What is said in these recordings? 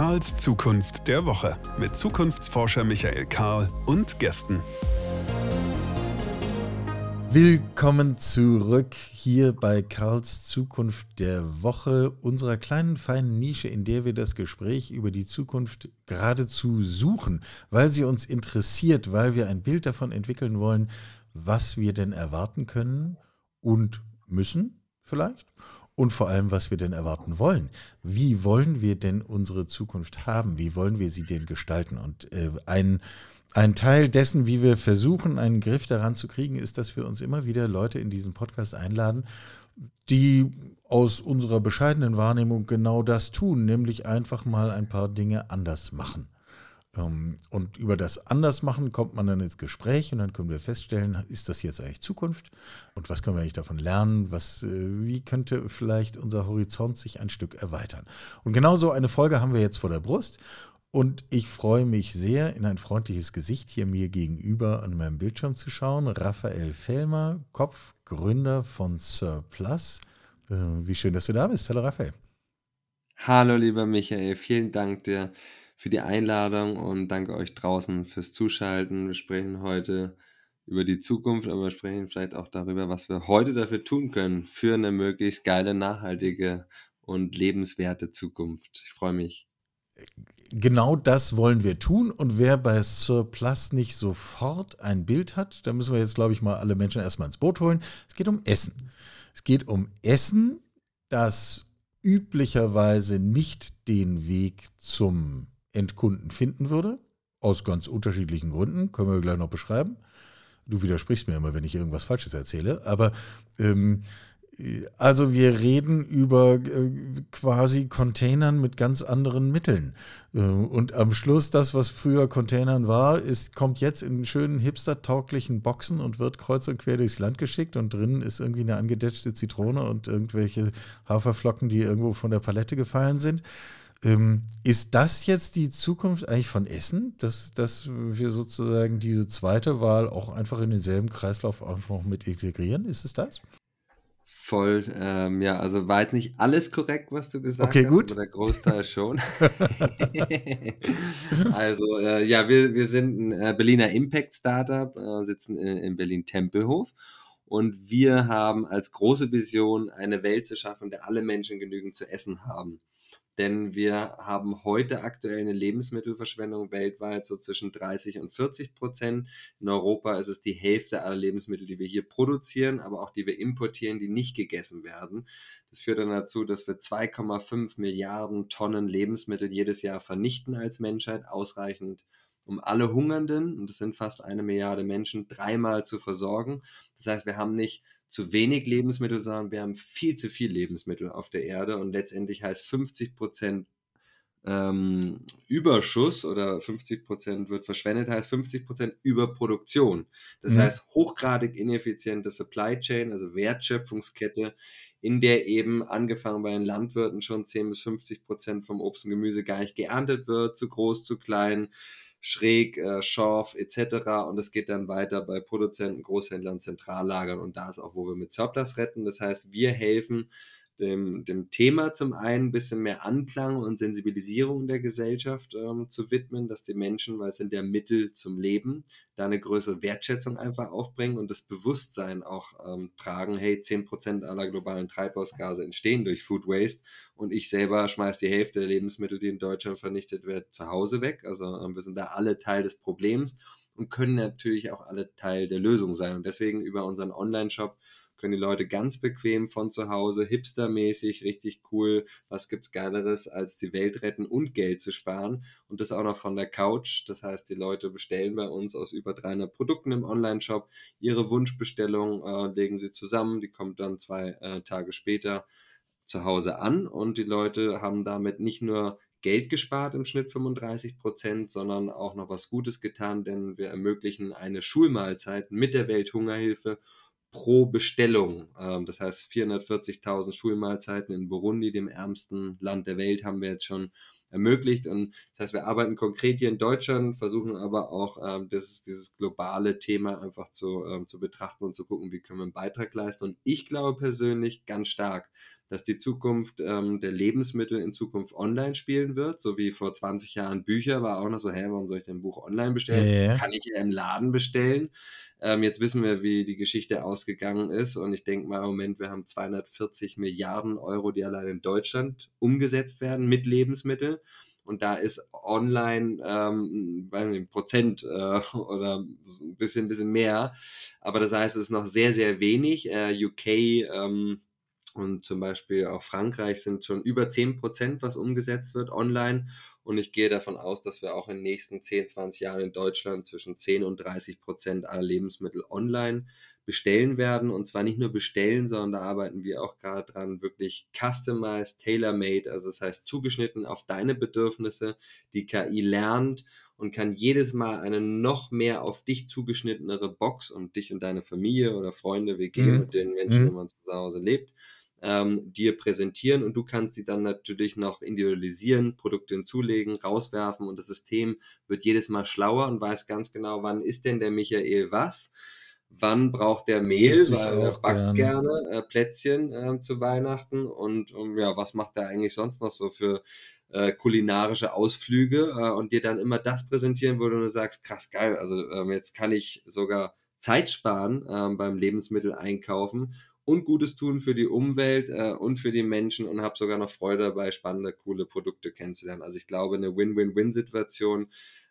Karls Zukunft der Woche mit Zukunftsforscher Michael Karl und Gästen. Willkommen zurück hier bei Karls Zukunft der Woche, unserer kleinen feinen Nische, in der wir das Gespräch über die Zukunft geradezu suchen, weil sie uns interessiert, weil wir ein Bild davon entwickeln wollen, was wir denn erwarten können und müssen vielleicht und vor allem, was wir denn erwarten wollen. Wie wollen wir denn unsere Zukunft haben? Wie wollen wir sie denn gestalten? Und äh, ein, ein Teil dessen, wie wir versuchen, einen Griff daran zu kriegen, ist, dass wir uns immer wieder Leute in diesen Podcast einladen, die aus unserer bescheidenen Wahrnehmung genau das tun, nämlich einfach mal ein paar Dinge anders machen. Ähm, und über das Andersmachen kommt man dann ins Gespräch und dann können wir feststellen, ist das jetzt eigentlich Zukunft und was können wir eigentlich davon lernen? Was, äh, wie könnte vielleicht unser Horizont sich ein Stück erweitern? Und genau so eine Folge haben wir jetzt vor der Brust und ich freue mich sehr, in ein freundliches Gesicht hier mir gegenüber an meinem Bildschirm zu schauen. Raphael Fellmer, Kopfgründer von Surplus. Äh, wie schön, dass du da bist. Hallo Raphael. Hallo lieber Michael, vielen Dank dir für die Einladung und danke euch draußen fürs Zuschalten. Wir sprechen heute über die Zukunft, aber wir sprechen vielleicht auch darüber, was wir heute dafür tun können für eine möglichst geile, nachhaltige und lebenswerte Zukunft. Ich freue mich. Genau das wollen wir tun. Und wer bei Surplus nicht sofort ein Bild hat, da müssen wir jetzt, glaube ich, mal alle Menschen erstmal ins Boot holen. Es geht um Essen. Es geht um Essen, das üblicherweise nicht den Weg zum Endkunden finden würde. Aus ganz unterschiedlichen Gründen, können wir gleich noch beschreiben. Du widersprichst mir immer, wenn ich irgendwas Falsches erzähle. Aber ähm, also wir reden über äh, quasi Containern mit ganz anderen Mitteln. Äh, und am Schluss, das, was früher Containern war, ist, kommt jetzt in schönen hipster-tauglichen Boxen und wird kreuz und quer durchs Land geschickt. Und drinnen ist irgendwie eine angedetschte Zitrone und irgendwelche Haferflocken, die irgendwo von der Palette gefallen sind. Ähm, ist das jetzt die Zukunft eigentlich von Essen, dass, dass wir sozusagen diese zweite Wahl auch einfach in denselben Kreislauf einfach mit integrieren? Ist es das? Voll, ähm, ja, also war jetzt nicht alles korrekt, was du gesagt okay, hast, gut. aber der Großteil schon. also, äh, ja, wir, wir sind ein äh, Berliner Impact-Startup, äh, sitzen in, in Berlin-Tempelhof und wir haben als große Vision, eine Welt zu schaffen, der alle Menschen genügend zu essen haben denn wir haben heute aktuell eine Lebensmittelverschwendung weltweit so zwischen 30 und 40 Prozent. In Europa ist es die Hälfte aller Lebensmittel, die wir hier produzieren, aber auch die wir importieren, die nicht gegessen werden. Das führt dann dazu, dass wir 2,5 Milliarden Tonnen Lebensmittel jedes Jahr vernichten als Menschheit, ausreichend um alle Hungernden, und das sind fast eine Milliarde Menschen, dreimal zu versorgen. Das heißt, wir haben nicht zu wenig Lebensmittel, sondern wir haben viel zu viel Lebensmittel auf der Erde und letztendlich heißt 50 Prozent ähm, Überschuss oder 50 Prozent wird verschwendet, heißt 50 Prozent Überproduktion. Das mhm. heißt hochgradig ineffiziente Supply Chain, also Wertschöpfungskette, in der eben angefangen bei den Landwirten schon 10 bis 50 Prozent vom Obst und Gemüse gar nicht geerntet wird, zu groß, zu klein, schräg, äh, scharf etc. Und es geht dann weiter bei Produzenten, Großhändlern, Zentrallagern und da ist auch, wo wir mit Surplus retten. Das heißt, wir helfen dem, dem Thema zum einen ein bisschen mehr Anklang und Sensibilisierung der Gesellschaft ähm, zu widmen, dass die Menschen, weil es sind ja Mittel zum Leben, da eine größere Wertschätzung einfach aufbringen und das Bewusstsein auch ähm, tragen, hey, 10% aller globalen Treibhausgase entstehen durch Food Waste und ich selber schmeiße die Hälfte der Lebensmittel, die in Deutschland vernichtet werden, zu Hause weg. Also ähm, wir sind da alle Teil des Problems und können natürlich auch alle Teil der Lösung sein. Und deswegen über unseren Online-Shop können die Leute ganz bequem von zu Hause, hipstermäßig, richtig cool, was gibt's Geileres, als die Welt retten und Geld zu sparen. Und das auch noch von der Couch. Das heißt, die Leute bestellen bei uns aus über 300 Produkten im Online-Shop. Ihre Wunschbestellung, äh, legen sie zusammen, die kommt dann zwei äh, Tage später zu Hause an. Und die Leute haben damit nicht nur Geld gespart im Schnitt 35 Prozent, sondern auch noch was Gutes getan, denn wir ermöglichen eine Schulmahlzeit mit der Welthungerhilfe pro Bestellung. Ähm, das heißt, 440.000 Schulmahlzeiten in Burundi, dem ärmsten Land der Welt, haben wir jetzt schon ermöglicht. Und das heißt, wir arbeiten konkret hier in Deutschland, versuchen aber auch ähm, das, dieses globale Thema einfach zu, ähm, zu betrachten und zu gucken, wie können wir einen Beitrag leisten. Und ich glaube persönlich ganz stark, dass die Zukunft ähm, der Lebensmittel in Zukunft online spielen wird, so wie vor 20 Jahren Bücher war auch noch so, hä, warum soll ich denn ein Buch online bestellen? Ja, ja. Kann ich ja im Laden bestellen. Ähm, jetzt wissen wir, wie die Geschichte ausgegangen ist und ich denke mal im Moment, wir haben 240 Milliarden Euro, die allein in Deutschland umgesetzt werden mit Lebensmitteln. Und da ist online, ähm, weiß nicht, Prozent äh, oder ein bisschen, bisschen mehr. Aber das heißt, es ist noch sehr, sehr wenig. Äh, UK ähm, und zum Beispiel auch Frankreich sind schon über 10 Prozent, was umgesetzt wird online. Und ich gehe davon aus, dass wir auch in den nächsten 10, 20 Jahren in Deutschland zwischen 10 und 30 Prozent aller Lebensmittel online bestellen werden. Und zwar nicht nur bestellen, sondern da arbeiten wir auch gerade dran, wirklich customized, tailor-made, also das heißt zugeschnitten auf deine Bedürfnisse. Die KI lernt und kann jedes Mal eine noch mehr auf dich zugeschnittenere Box und dich und deine Familie oder Freunde, WG mhm. mit den Menschen, mhm. wenn man zu Hause lebt, ähm, dir präsentieren und du kannst sie dann natürlich noch individualisieren, Produkte hinzulegen, rauswerfen und das System wird jedes Mal schlauer und weiß ganz genau, wann ist denn der Michael was, wann braucht der Mehl, weil er backt gern. gerne äh, Plätzchen äh, zu Weihnachten und um, ja, was macht er eigentlich sonst noch so für äh, kulinarische Ausflüge äh, und dir dann immer das präsentieren, wo du sagst, krass geil, also ähm, jetzt kann ich sogar Zeit sparen ähm, beim Lebensmittel einkaufen und Gutes tun für die Umwelt äh, und für die Menschen und habe sogar noch Freude dabei, spannende, coole Produkte kennenzulernen. Also ich glaube, eine Win-Win-Win-Situation,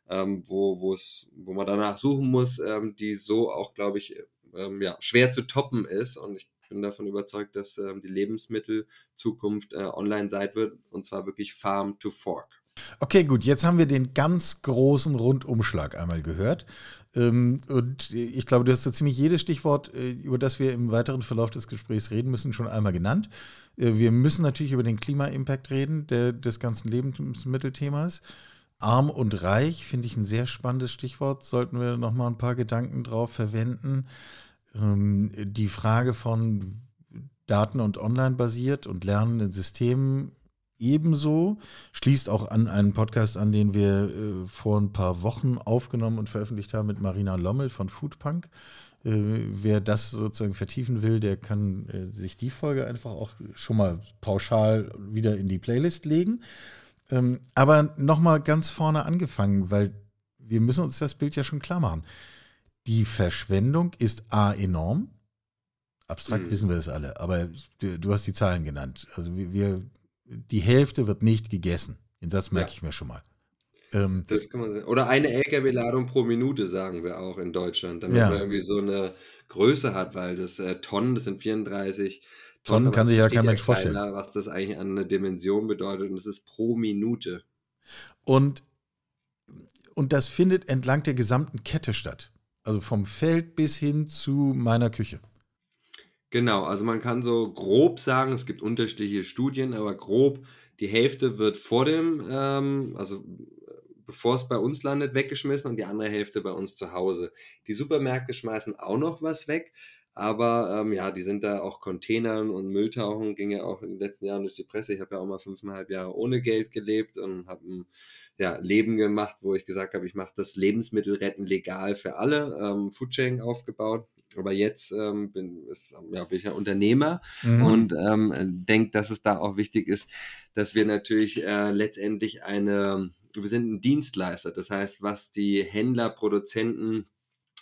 ähm, wo, wo man danach suchen muss, ähm, die so auch, glaube ich, ähm, ja, schwer zu toppen ist. Und ich bin davon überzeugt, dass ähm, die Lebensmittelzukunft äh, online sein wird und zwar wirklich Farm to Fork. Okay, gut, jetzt haben wir den ganz großen Rundumschlag einmal gehört. Ähm, und ich glaube, du hast so ziemlich jedes Stichwort, äh, über das wir im weiteren Verlauf des Gesprächs reden müssen, schon einmal genannt. Äh, wir müssen natürlich über den Klima-Impact reden, der, des ganzen Lebensmittelthemas. Arm und reich finde ich ein sehr spannendes Stichwort. Sollten wir noch mal ein paar Gedanken drauf verwenden. Ähm, die Frage von Daten- und online-basiert und lernenden Systemen ebenso. Schließt auch an einen Podcast an, den wir äh, vor ein paar Wochen aufgenommen und veröffentlicht haben mit Marina Lommel von Foodpunk. Äh, wer das sozusagen vertiefen will, der kann äh, sich die Folge einfach auch schon mal pauschal wieder in die Playlist legen. Ähm, aber nochmal ganz vorne angefangen, weil wir müssen uns das Bild ja schon klar machen. Die Verschwendung ist A enorm. Abstrakt mhm. wissen wir das alle, aber du, du, hast die Zahlen genannt. Also wir, wir die Hälfte wird nicht gegessen. Den Satz merke ja. ich mir schon mal. Ähm, das kann man sagen. Oder eine LKW-Ladung pro Minute, sagen wir auch in Deutschland, damit ja. man irgendwie so eine Größe hat, weil das äh, Tonnen, das sind 34 Tonnen. Tonnen kann sich ja kein Mensch vorstellen. Was das eigentlich an einer Dimension bedeutet und das ist pro Minute. Und, und das findet entlang der gesamten Kette statt. Also vom Feld bis hin zu meiner Küche. Genau, also man kann so grob sagen, es gibt unterschiedliche Studien, aber grob die Hälfte wird vor dem, ähm, also bevor es bei uns landet, weggeschmissen und die andere Hälfte bei uns zu Hause. Die Supermärkte schmeißen auch noch was weg, aber ähm, ja, die sind da auch Containern und Mülltauchen, ging ja auch in den letzten Jahren durch die Presse. Ich habe ja auch mal fünfeinhalb Jahre ohne Geld gelebt und habe ein ja, Leben gemacht, wo ich gesagt habe, ich mache das Lebensmittelretten legal für alle, ähm, Foodsharing aufgebaut aber jetzt ähm, bin, ist, ja, bin ich ja Unternehmer mhm. und ähm, denke, dass es da auch wichtig ist, dass wir natürlich äh, letztendlich eine, wir sind ein Dienstleister. Das heißt, was die Händler, Produzenten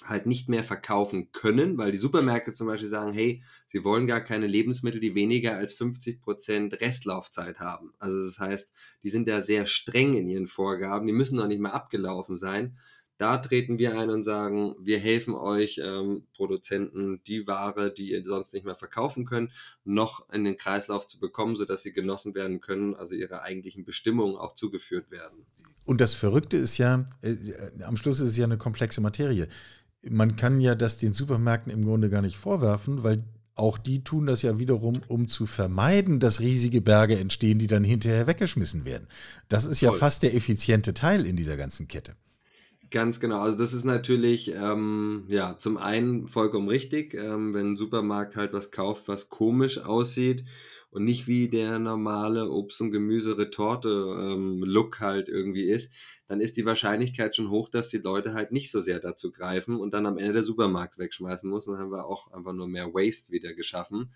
halt nicht mehr verkaufen können, weil die Supermärkte zum Beispiel sagen, hey, sie wollen gar keine Lebensmittel, die weniger als 50 Prozent Restlaufzeit haben. Also das heißt, die sind da sehr streng in ihren Vorgaben, die müssen noch nicht mal abgelaufen sein. Da treten wir ein und sagen, wir helfen euch ähm, Produzenten, die Ware, die ihr sonst nicht mehr verkaufen könnt, noch in den Kreislauf zu bekommen, sodass sie genossen werden können, also ihre eigentlichen Bestimmungen auch zugeführt werden. Und das Verrückte ist ja, äh, am Schluss ist es ja eine komplexe Materie. Man kann ja das den Supermärkten im Grunde gar nicht vorwerfen, weil auch die tun das ja wiederum, um zu vermeiden, dass riesige Berge entstehen, die dann hinterher weggeschmissen werden. Das ist Voll. ja fast der effiziente Teil in dieser ganzen Kette. Ganz genau. Also das ist natürlich ähm, ja zum einen vollkommen richtig, ähm, wenn ein Supermarkt halt was kauft, was komisch aussieht und nicht wie der normale Obst- und Gemüse-Retorte-Look ähm, halt irgendwie ist, dann ist die Wahrscheinlichkeit schon hoch, dass die Leute halt nicht so sehr dazu greifen und dann am Ende der Supermarkt wegschmeißen muss. Und dann haben wir auch einfach nur mehr Waste wieder geschaffen.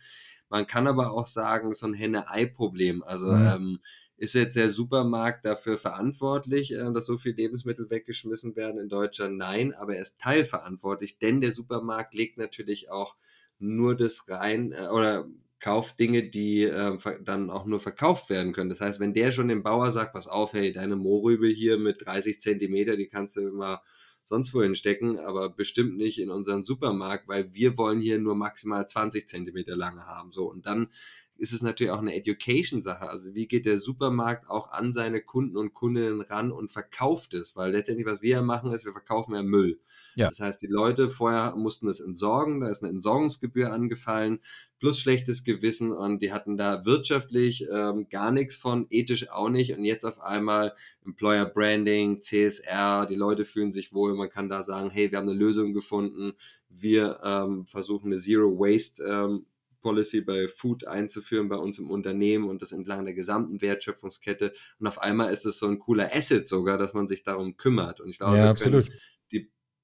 Man kann aber auch sagen, so ein Henne-Ei-Problem. Also mhm. ähm, ist jetzt der Supermarkt dafür verantwortlich, äh, dass so viele Lebensmittel weggeschmissen werden in Deutschland? Nein, aber er ist teilverantwortlich, denn der Supermarkt legt natürlich auch nur das rein äh, oder kauft Dinge, die äh, dann auch nur verkauft werden können. Das heißt, wenn der schon dem Bauer sagt, pass auf, hey, deine Mohrrübe hier mit 30 Zentimeter, die kannst du immer sonst wohin stecken, aber bestimmt nicht in unseren Supermarkt, weil wir wollen hier nur maximal 20 Zentimeter lange haben. So, und dann ist es natürlich auch eine Education-Sache. Also wie geht der Supermarkt auch an seine Kunden und Kundinnen ran und verkauft es? Weil letztendlich, was wir ja machen, ist, wir verkaufen ja Müll. Ja. Das heißt, die Leute vorher mussten es entsorgen, da ist eine Entsorgungsgebühr angefallen, plus schlechtes Gewissen und die hatten da wirtschaftlich ähm, gar nichts von, ethisch auch nicht. Und jetzt auf einmal Employer Branding, CSR, die Leute fühlen sich wohl, man kann da sagen, hey, wir haben eine Lösung gefunden, wir ähm, versuchen eine Zero Waste ähm, Policy bei Food einzuführen bei uns im Unternehmen und das entlang der gesamten Wertschöpfungskette. Und auf einmal ist es so ein cooler Asset sogar, dass man sich darum kümmert. Und ich glaube, ja, absolut. die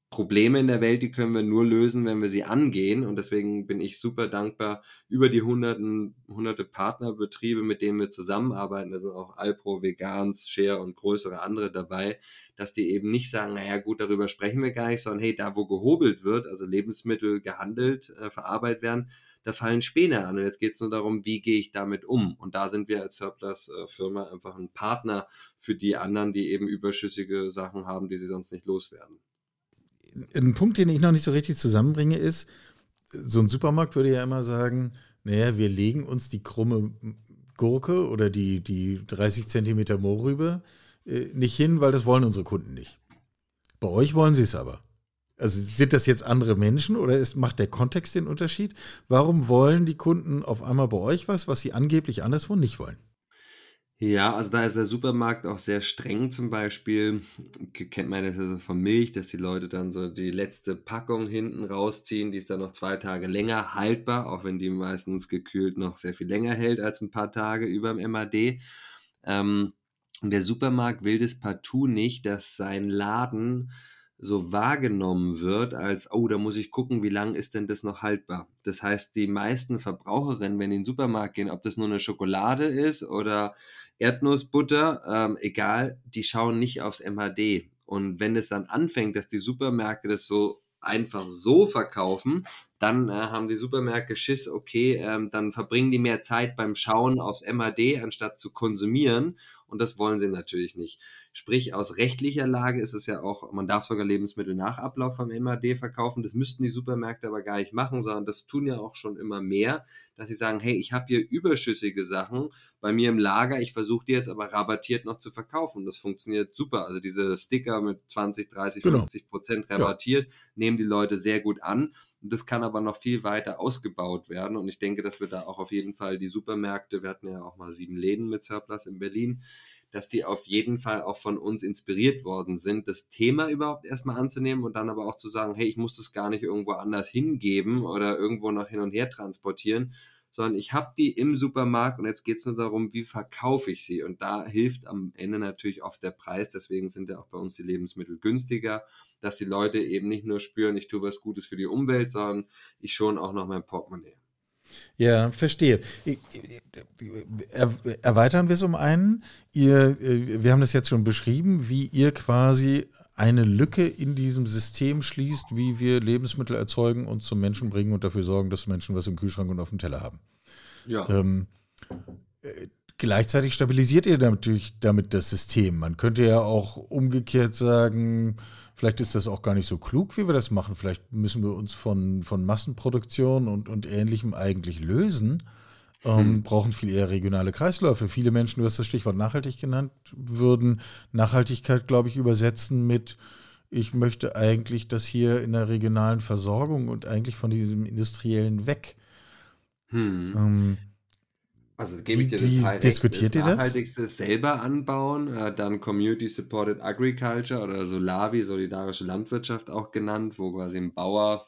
Probleme in der Welt, die können wir nur lösen, wenn wir sie angehen. Und deswegen bin ich super dankbar über die hunderten, hunderte Partnerbetriebe, mit denen wir zusammenarbeiten. Da sind auch Alpro, Vegans, Share und größere andere dabei, dass die eben nicht sagen, naja gut, darüber sprechen wir gar nicht, sondern hey, da wo gehobelt wird, also Lebensmittel gehandelt, äh, verarbeitet werden, da fallen Späne an. Und jetzt geht es nur darum, wie gehe ich damit um. Und da sind wir als Surplus-Firma einfach ein Partner für die anderen, die eben überschüssige Sachen haben, die sie sonst nicht loswerden. Ein Punkt, den ich noch nicht so richtig zusammenbringe, ist, so ein Supermarkt würde ja immer sagen, naja, wir legen uns die krumme Gurke oder die, die 30 Zentimeter Mohrrübe äh, nicht hin, weil das wollen unsere Kunden nicht. Bei euch wollen sie es aber. Also sind das jetzt andere Menschen oder ist, macht der Kontext den Unterschied? Warum wollen die Kunden auf einmal bei euch was, was sie angeblich anderswo nicht wollen? Ja, also da ist der Supermarkt auch sehr streng zum Beispiel. Kennt man das also von Milch, dass die Leute dann so die letzte Packung hinten rausziehen, die ist dann noch zwei Tage länger haltbar, auch wenn die meistens gekühlt noch sehr viel länger hält als ein paar Tage über dem MAD. Ähm, und der Supermarkt will das partout nicht, dass sein Laden so wahrgenommen wird, als, oh, da muss ich gucken, wie lange ist denn das noch haltbar. Das heißt, die meisten Verbraucherinnen, wenn die in den Supermarkt gehen, ob das nur eine Schokolade ist oder Erdnussbutter, ähm, egal, die schauen nicht aufs MHD. Und wenn es dann anfängt, dass die Supermärkte das so einfach so verkaufen, dann äh, haben die Supermärkte Schiss, okay, ähm, dann verbringen die mehr Zeit beim Schauen aufs MAD, anstatt zu konsumieren. Und das wollen sie natürlich nicht. Sprich, aus rechtlicher Lage ist es ja auch, man darf sogar Lebensmittel nach Ablauf vom MAD verkaufen. Das müssten die Supermärkte aber gar nicht machen, sondern das tun ja auch schon immer mehr, dass sie sagen, hey, ich habe hier überschüssige Sachen bei mir im Lager, ich versuche die jetzt aber rabattiert noch zu verkaufen. Das funktioniert super. Also diese Sticker mit 20, 30, genau. 50 Prozent rabattiert ja. nehmen die Leute sehr gut an. Das kann aber noch viel weiter ausgebaut werden. Und ich denke, dass wir da auch auf jeden Fall die Supermärkte, wir hatten ja auch mal sieben Läden mit Surplus in Berlin, dass die auf jeden Fall auch von uns inspiriert worden sind, das Thema überhaupt erstmal anzunehmen und dann aber auch zu sagen, hey, ich muss das gar nicht irgendwo anders hingeben oder irgendwo noch hin und her transportieren, sondern ich habe die im Supermarkt und jetzt geht es nur darum, wie verkaufe ich sie. Und da hilft am Ende natürlich oft der Preis. Deswegen sind ja auch bei uns die Lebensmittel günstiger, dass die Leute eben nicht nur spüren, ich tue was Gutes für die Umwelt, sondern ich schon auch noch mein Portemonnaie. Ja, verstehe. erweitern wir es um einen. Ihr, äh, wir haben das jetzt schon beschrieben, wie ihr quasi eine Lücke in diesem System schließt, wie wir Lebensmittel erzeugen und zum Menschen bringen und dafür sorgen, dass Menschen was im Kühlschrank und auf dem Teller haben. Ja. Ähm, äh, gleichzeitig stabilisiert ihr natürlich damit das System. Man könnte ja auch umgekehrt sagen, Vielleicht ist das auch gar nicht so klug, wie wir das machen. Vielleicht müssen wir uns von, von Massenproduktion und, und Ähnlichem eigentlich lösen. Ähm, hm. Brauchen viel eher regionale Kreisläufe. Viele Menschen, du hast das Stichwort nachhaltig genannt, würden Nachhaltigkeit, glaube ich, übersetzen mit, ich möchte eigentlich das hier in der regionalen Versorgung und eigentlich von diesem industriellen weg. Hm. Ähm, also gebe ich dir das, wie diskutiert das ihr das? Nachhaltigste selber anbauen, äh, dann Community Supported Agriculture oder Solavi, solidarische Landwirtschaft auch genannt, wo quasi ein Bauer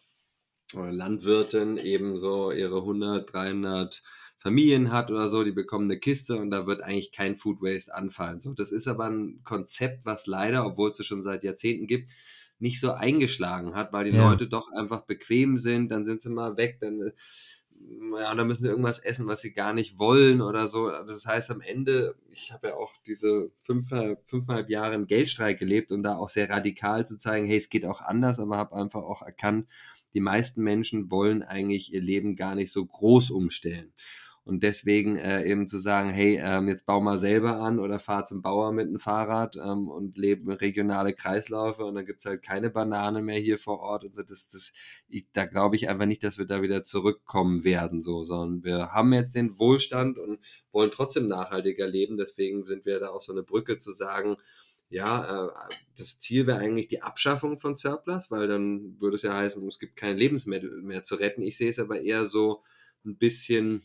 Landwirtin eben so ihre 100, 300 Familien hat oder so, die bekommen eine Kiste und da wird eigentlich kein Food Waste anfallen. So, das ist aber ein Konzept, was leider, obwohl es es schon seit Jahrzehnten gibt, nicht so eingeschlagen hat, weil die ja. Leute doch einfach bequem sind, dann sind sie mal weg, dann ja, da müssen sie irgendwas essen, was sie gar nicht wollen oder so. Das heißt, am Ende, ich habe ja auch diese fünfeinhalb, fünfeinhalb Jahre im Geldstreik gelebt und da auch sehr radikal zu zeigen, hey, es geht auch anders, aber habe einfach auch erkannt, die meisten Menschen wollen eigentlich ihr Leben gar nicht so groß umstellen. Und deswegen äh, eben zu sagen, hey, ähm, jetzt bau mal selber an oder fahr zum Bauer mit dem Fahrrad ähm, und leben regionale Kreisläufe und dann gibt es halt keine Banane mehr hier vor Ort. Und so, das, das, ich, da glaube ich einfach nicht, dass wir da wieder zurückkommen werden, so, sondern wir haben jetzt den Wohlstand und wollen trotzdem nachhaltiger leben. Deswegen sind wir da auch so eine Brücke zu sagen, ja, äh, das Ziel wäre eigentlich die Abschaffung von Surplus, weil dann würde es ja heißen, es gibt keine Lebensmittel mehr zu retten. Ich sehe es aber eher so ein bisschen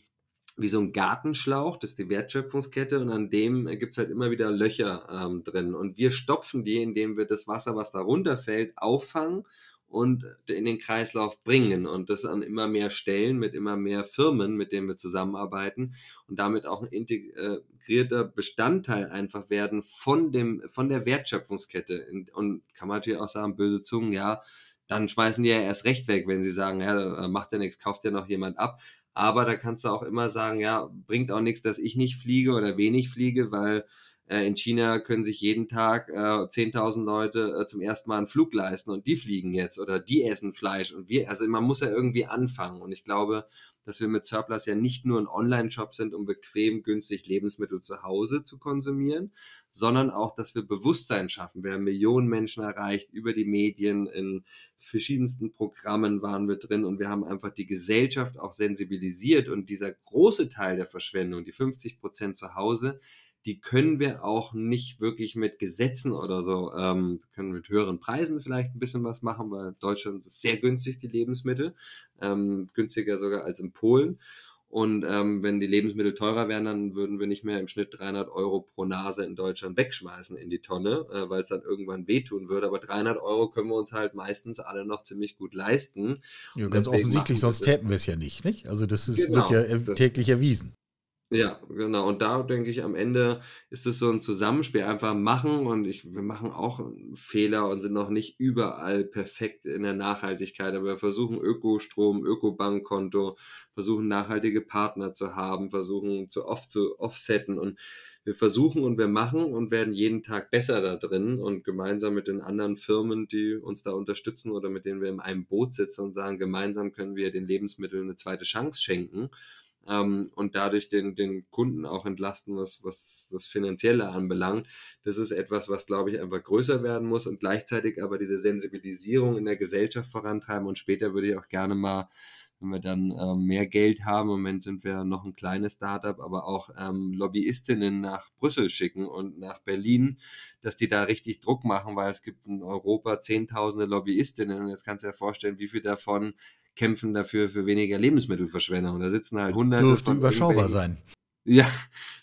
wie so ein Gartenschlauch, das ist die Wertschöpfungskette und an dem gibt es halt immer wieder Löcher ähm, drin. Und wir stopfen die, indem wir das Wasser, was da runterfällt, auffangen und in den Kreislauf bringen und das an immer mehr Stellen mit immer mehr Firmen, mit denen wir zusammenarbeiten und damit auch ein integrierter Bestandteil einfach werden von dem von der Wertschöpfungskette und kann man natürlich auch sagen böse Zungen ja dann schmeißen die ja erst recht weg, wenn sie sagen, ja, macht ja nichts, kauft ja noch jemand ab. Aber da kannst du auch immer sagen, ja, bringt auch nichts, dass ich nicht fliege oder wenig fliege, weil äh, in China können sich jeden Tag äh, 10.000 Leute äh, zum ersten Mal einen Flug leisten und die fliegen jetzt oder die essen Fleisch und wir, also man muss ja irgendwie anfangen. Und ich glaube, dass wir mit Surplus ja nicht nur ein Online-Shop sind, um bequem, günstig Lebensmittel zu Hause zu konsumieren, sondern auch, dass wir Bewusstsein schaffen. Wir haben Millionen Menschen erreicht über die Medien, in verschiedensten Programmen waren wir drin und wir haben einfach die Gesellschaft auch sensibilisiert und dieser große Teil der Verschwendung, die 50 Prozent zu Hause, die können wir auch nicht wirklich mit Gesetzen oder so, ähm, können mit höheren Preisen vielleicht ein bisschen was machen, weil Deutschland ist sehr günstig, die Lebensmittel, ähm, günstiger sogar als in Polen. Und ähm, wenn die Lebensmittel teurer wären, dann würden wir nicht mehr im Schnitt 300 Euro pro Nase in Deutschland wegschmeißen in die Tonne, äh, weil es dann irgendwann wehtun würde. Aber 300 Euro können wir uns halt meistens alle noch ziemlich gut leisten. Ja, ganz offensichtlich, sonst täten wir es ja nicht, nicht? Also das ist, genau, wird ja täglich erwiesen. Ja, genau. Und da denke ich, am Ende ist es so ein Zusammenspiel. Einfach machen und ich, wir machen auch Fehler und sind noch nicht überall perfekt in der Nachhaltigkeit, aber wir versuchen Ökostrom, Ökobankkonto, versuchen nachhaltige Partner zu haben, versuchen zu oft zu offsetten und wir versuchen und wir machen und werden jeden Tag besser da drin und gemeinsam mit den anderen Firmen, die uns da unterstützen oder mit denen wir in einem Boot sitzen und sagen, gemeinsam können wir den Lebensmitteln eine zweite Chance schenken ähm, und dadurch den, den Kunden auch entlasten, was, was das Finanzielle anbelangt. Das ist etwas, was, glaube ich, einfach größer werden muss und gleichzeitig aber diese Sensibilisierung in der Gesellschaft vorantreiben. Und später würde ich auch gerne mal wenn wir dann ähm, mehr Geld haben, im Moment sind wir noch ein kleines Startup, aber auch ähm, Lobbyistinnen nach Brüssel schicken und nach Berlin, dass die da richtig Druck machen, weil es gibt in Europa zehntausende Lobbyistinnen und jetzt kannst du dir vorstellen, wie viel davon kämpfen dafür für weniger Lebensmittelverschwendung. Da sitzen halt hunderte. Dürfte überschaubar sein. Ja,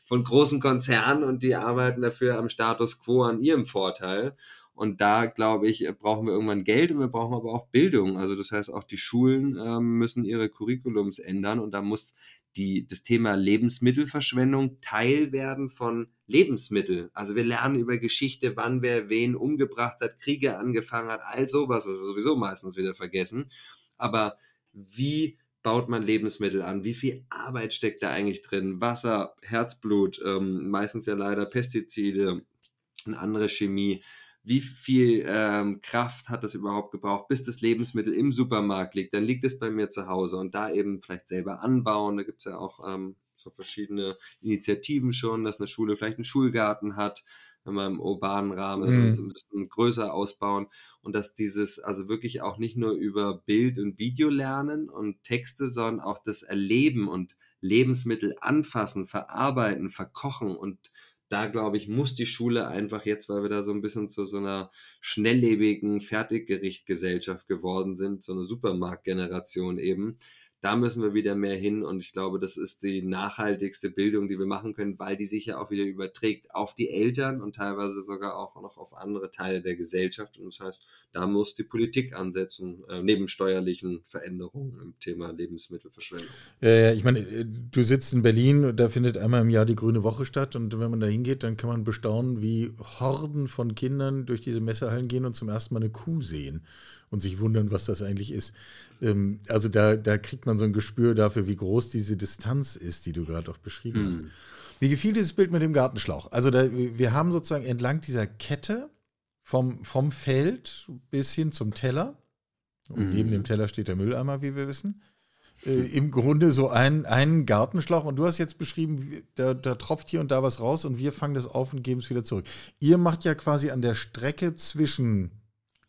von großen Konzernen und die arbeiten dafür am Status quo an ihrem Vorteil. Und da, glaube ich, brauchen wir irgendwann Geld und wir brauchen aber auch Bildung. Also das heißt, auch die Schulen ähm, müssen ihre Curriculums ändern und da muss die, das Thema Lebensmittelverschwendung Teil werden von Lebensmittel. Also wir lernen über Geschichte, wann wer wen umgebracht hat, Kriege angefangen hat, all sowas, was wir sowieso meistens wieder vergessen aber wie baut man Lebensmittel an? Wie viel Arbeit steckt da eigentlich drin? Wasser, Herzblut, ähm, meistens ja leider Pestizide, eine andere Chemie. Wie viel ähm, Kraft hat das überhaupt gebraucht, bis das Lebensmittel im Supermarkt liegt? Dann liegt es bei mir zu Hause und da eben vielleicht selber anbauen. Da gibt es ja auch ähm, so verschiedene Initiativen schon, dass eine Schule vielleicht einen Schulgarten hat wenn man im urbanen Rahmen ist, mhm. so ein bisschen größer ausbauen und dass dieses also wirklich auch nicht nur über Bild und Video lernen und Texte, sondern auch das Erleben und Lebensmittel anfassen, verarbeiten, verkochen und da glaube ich, muss die Schule einfach jetzt, weil wir da so ein bisschen zu so einer schnelllebigen Fertiggerichtgesellschaft geworden sind, so eine Supermarktgeneration eben, da müssen wir wieder mehr hin und ich glaube, das ist die nachhaltigste Bildung, die wir machen können, weil die sich ja auch wieder überträgt auf die Eltern und teilweise sogar auch noch auf andere Teile der Gesellschaft. Und das heißt, da muss die Politik ansetzen, äh, neben steuerlichen Veränderungen im Thema Lebensmittelverschwendung. Ja, ich meine, äh, du sitzt in Berlin, da findet einmal im Jahr die Grüne Woche statt und wenn man da hingeht, dann kann man bestaunen, wie Horden von Kindern durch diese Messehallen gehen und zum ersten Mal eine Kuh sehen und sich wundern, was das eigentlich ist. Ähm, also da, da kriegt man so ein Gespür dafür, wie groß diese Distanz ist, die du gerade auch beschrieben hm. hast. Mir gefiel dieses Bild mit dem Gartenschlauch. Also da, wir haben sozusagen entlang dieser Kette vom, vom Feld bis hin zum Teller, und mhm. neben dem Teller steht der Mülleimer, wie wir wissen, äh, im Grunde so ein, einen Gartenschlauch. Und du hast jetzt beschrieben, da, da tropft hier und da was raus und wir fangen das auf und geben es wieder zurück. Ihr macht ja quasi an der Strecke zwischen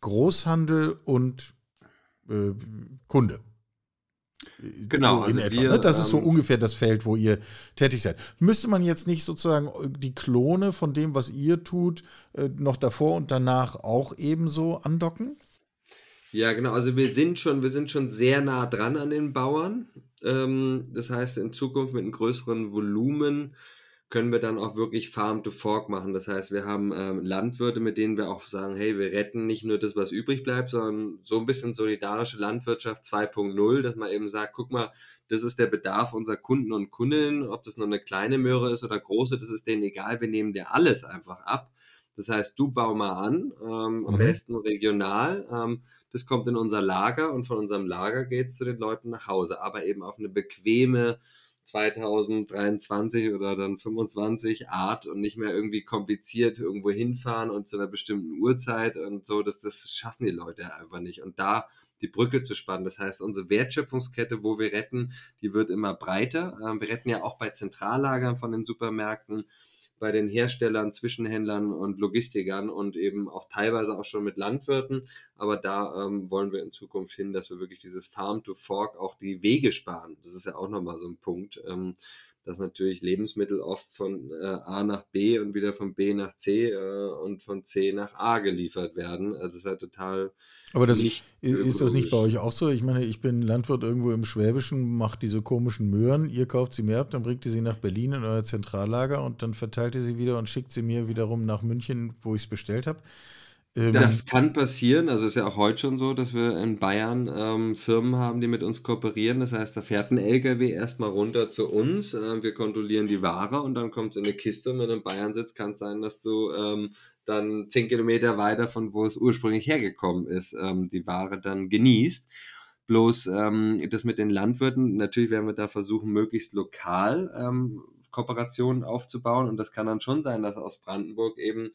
Großhandel und äh, Kunde. Genau, so also etwa, wir, ne? das ist so ähm, ungefähr das Feld, wo ihr tätig seid. Müsste man jetzt nicht sozusagen die Klone von dem, was ihr tut, äh, noch davor und danach auch ebenso andocken? Ja, genau. Also wir sind schon, wir sind schon sehr nah dran an den Bauern. Ähm, das heißt, in Zukunft mit einem größeren Volumen können wir dann auch wirklich Farm to Fork machen. Das heißt, wir haben ähm, Landwirte, mit denen wir auch sagen, hey, wir retten nicht nur das, was übrig bleibt, sondern so ein bisschen solidarische Landwirtschaft 2.0, dass man eben sagt, guck mal, das ist der Bedarf unserer Kunden und Kundinnen, ob das nur eine kleine Möhre ist oder große, das ist denen egal, wir nehmen dir alles einfach ab. Das heißt, du bau mal an, ähm, am mhm. besten regional. Ähm, das kommt in unser Lager und von unserem Lager geht es zu den Leuten nach Hause, aber eben auf eine bequeme, 2023 oder dann 25 Art und nicht mehr irgendwie kompliziert irgendwo hinfahren und zu einer bestimmten Uhrzeit und so, das, das schaffen die Leute einfach nicht. Und da die Brücke zu spannen, das heißt, unsere Wertschöpfungskette, wo wir retten, die wird immer breiter. Ähm, wir retten ja auch bei Zentrallagern von den Supermärkten bei den Herstellern, Zwischenhändlern und Logistikern und eben auch teilweise auch schon mit Landwirten. Aber da ähm, wollen wir in Zukunft hin, dass wir wirklich dieses Farm to Fork auch die Wege sparen. Das ist ja auch nochmal so ein Punkt. Ähm, dass natürlich Lebensmittel oft von äh, A nach B und wieder von B nach C äh, und von C nach A geliefert werden. Also das ist halt total. Aber das ist, ist das nicht bei euch auch so? Ich meine, ich bin Landwirt irgendwo im Schwäbischen, mache diese komischen Möhren, ihr kauft sie mir ab, dann bringt ihr sie nach Berlin in euer Zentrallager und dann verteilt ihr sie wieder und schickt sie mir wiederum nach München, wo ich es bestellt habe. Ähm, das kann passieren. Also ist ja auch heute schon so, dass wir in Bayern ähm, Firmen haben, die mit uns kooperieren. Das heißt, da fährt ein LKW erstmal runter zu uns. Äh, wir kontrollieren die Ware und dann kommt es in eine Kiste. Und wenn du in Bayern sitzt, kann es sein, dass du ähm, dann zehn Kilometer weiter von wo es ursprünglich hergekommen ist, ähm, die Ware dann genießt. Bloß ähm, das mit den Landwirten, natürlich werden wir da versuchen, möglichst lokal ähm, Kooperationen aufzubauen. Und das kann dann schon sein, dass aus Brandenburg eben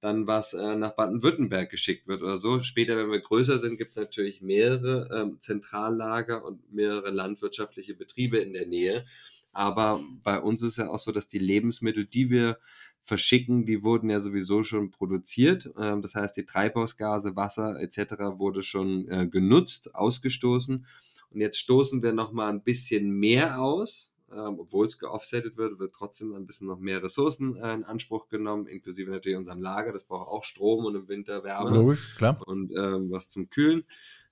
dann was äh, nach Baden-Württemberg geschickt wird oder so. Später, wenn wir größer sind, gibt es natürlich mehrere ähm, Zentrallager und mehrere landwirtschaftliche Betriebe in der Nähe. Aber bei uns ist ja auch so, dass die Lebensmittel, die wir verschicken, die wurden ja sowieso schon produziert. Ähm, das heißt, die Treibhausgase, Wasser etc. wurde schon äh, genutzt, ausgestoßen. Und jetzt stoßen wir nochmal ein bisschen mehr aus, ähm, obwohl es geoffsettet wird, wird trotzdem ein bisschen noch mehr Ressourcen äh, in Anspruch genommen, inklusive natürlich unserem Lager. Das braucht auch Strom und im Winter Wärme. Logisch, klar. Und ähm, was zum Kühlen.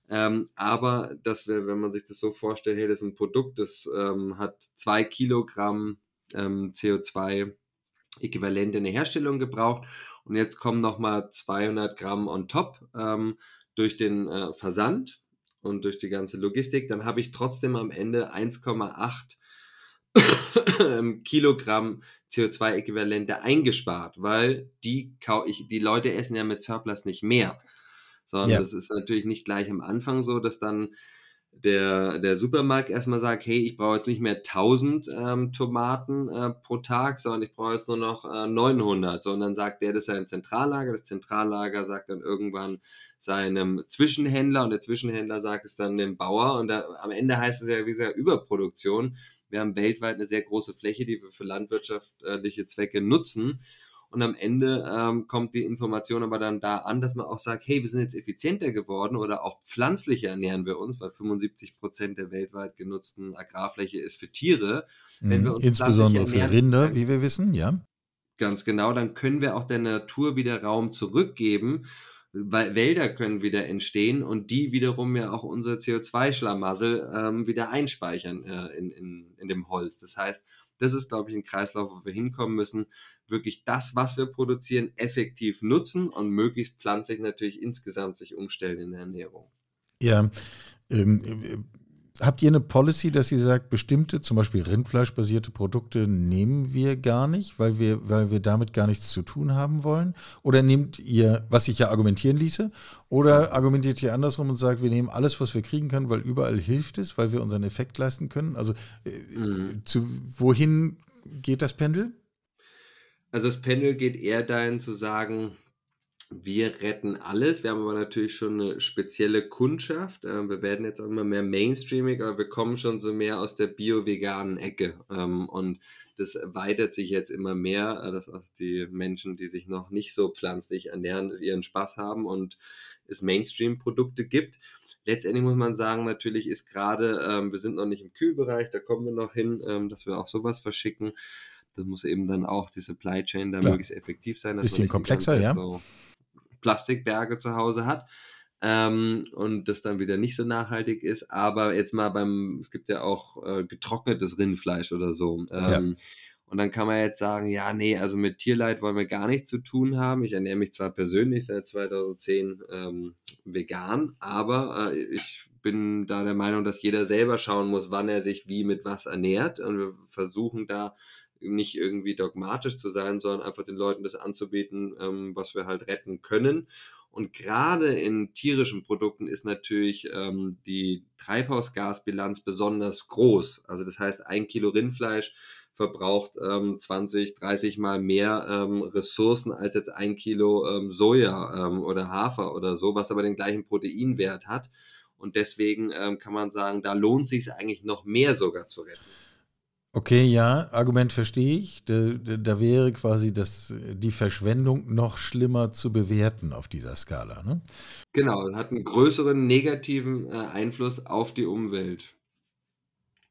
Ähm, aber dass wir, wenn man sich das so vorstellt, hey, das ist ein Produkt, das ähm, hat zwei Kilogramm ähm, CO2 Äquivalent in der Herstellung gebraucht und jetzt kommen nochmal 200 Gramm on top ähm, durch den äh, Versand und durch die ganze Logistik, dann habe ich trotzdem am Ende 1,8 Kilogramm CO2-Äquivalente eingespart, weil die, ich, die Leute essen ja mit Surplus nicht mehr. Sondern ja. das ist natürlich nicht gleich am Anfang so, dass dann der, der Supermarkt erstmal sagt, hey, ich brauche jetzt nicht mehr 1000 ähm, Tomaten äh, pro Tag, sondern ich brauche jetzt nur noch äh, 900. So, und dann sagt der das ja im Zentrallager. Das Zentrallager sagt dann irgendwann seinem Zwischenhändler und der Zwischenhändler sagt es dann dem Bauer. Und da, am Ende heißt es ja, wie gesagt, Überproduktion. Wir haben weltweit eine sehr große Fläche, die wir für landwirtschaftliche Zwecke nutzen. Und am Ende ähm, kommt die Information aber dann da an, dass man auch sagt, hey, wir sind jetzt effizienter geworden oder auch pflanzlicher ernähren wir uns, weil 75 Prozent der weltweit genutzten Agrarfläche ist für Tiere. Wenn wir uns Insbesondere ernähren, für Rinder, wie wir wissen, ja. Ganz genau, dann können wir auch der Natur wieder Raum zurückgeben Wälder können wieder entstehen und die wiederum ja auch unsere CO2-Schlamassel ähm, wieder einspeichern äh, in, in, in dem Holz. Das heißt, das ist, glaube ich, ein Kreislauf, wo wir hinkommen müssen, wirklich das, was wir produzieren, effektiv nutzen und möglichst pflanzlich natürlich insgesamt sich umstellen in der Ernährung. Ja, ähm, habt ihr eine Policy, dass ihr sagt, bestimmte, zum Beispiel rindfleischbasierte Produkte nehmen wir gar nicht, weil wir, weil wir damit gar nichts zu tun haben wollen? Oder nehmt ihr, was sich ja argumentieren ließe, oder argumentiert ihr andersrum und sagt, wir nehmen alles, was wir kriegen können, weil überall hilft es, weil wir unseren Effekt leisten können? Also äh, mhm. zu, wohin geht das Pendel? Also das Pendel geht eher dahin zu sagen, wir retten alles. Wir haben aber natürlich schon eine spezielle Kundschaft. Ähm, wir werden jetzt auch immer mehr mainstreamig, aber wir kommen schon so mehr aus der bio-veganen Ecke. Ähm, und das weitet sich jetzt immer mehr, äh, dass auch die Menschen, die sich noch nicht so pflanzlich ernähren, ihren Spaß haben und es Mainstream-Produkte gibt. Letztendlich muss man sagen, natürlich ist gerade, ähm, wir sind noch nicht im Kühlbereich, da kommen wir noch hin, dass wir auch sowas verschicken. Das muss eben dann auch die Supply Chain da möglichst effektiv sein. Bisschen komplexer, ja. So Plastikberge zu Hause hat. Ähm, und das dann wieder nicht so nachhaltig ist. Aber jetzt mal beim, es gibt ja auch äh, getrocknetes Rindfleisch oder so. Ähm, ja. Und dann kann man jetzt sagen, ja, nee, also mit Tierleid wollen wir gar nichts zu tun haben. Ich ernähre mich zwar persönlich seit 2010 ähm, vegan, aber äh, ich bin da der Meinung, dass jeder selber schauen muss, wann er sich wie mit was ernährt. Und wir versuchen da nicht irgendwie dogmatisch zu sein, sondern einfach den Leuten das anzubieten, ähm, was wir halt retten können. Und gerade in tierischen Produkten ist natürlich ähm, die Treibhausgasbilanz besonders groß. Also das heißt, ein Kilo Rindfleisch verbraucht ähm, 20, 30 Mal mehr ähm, Ressourcen als jetzt ein Kilo ähm, Soja ähm, oder Hafer oder so, was aber den gleichen Proteinwert hat. Und deswegen ähm, kann man sagen, da lohnt sich eigentlich noch mehr sogar zu retten. Okay, ja, Argument verstehe ich. Da, da, wäre quasi das, die Verschwendung noch schlimmer zu bewerten auf dieser Skala. Ne? Genau, hat einen größeren negativen äh, Einfluss auf die Umwelt.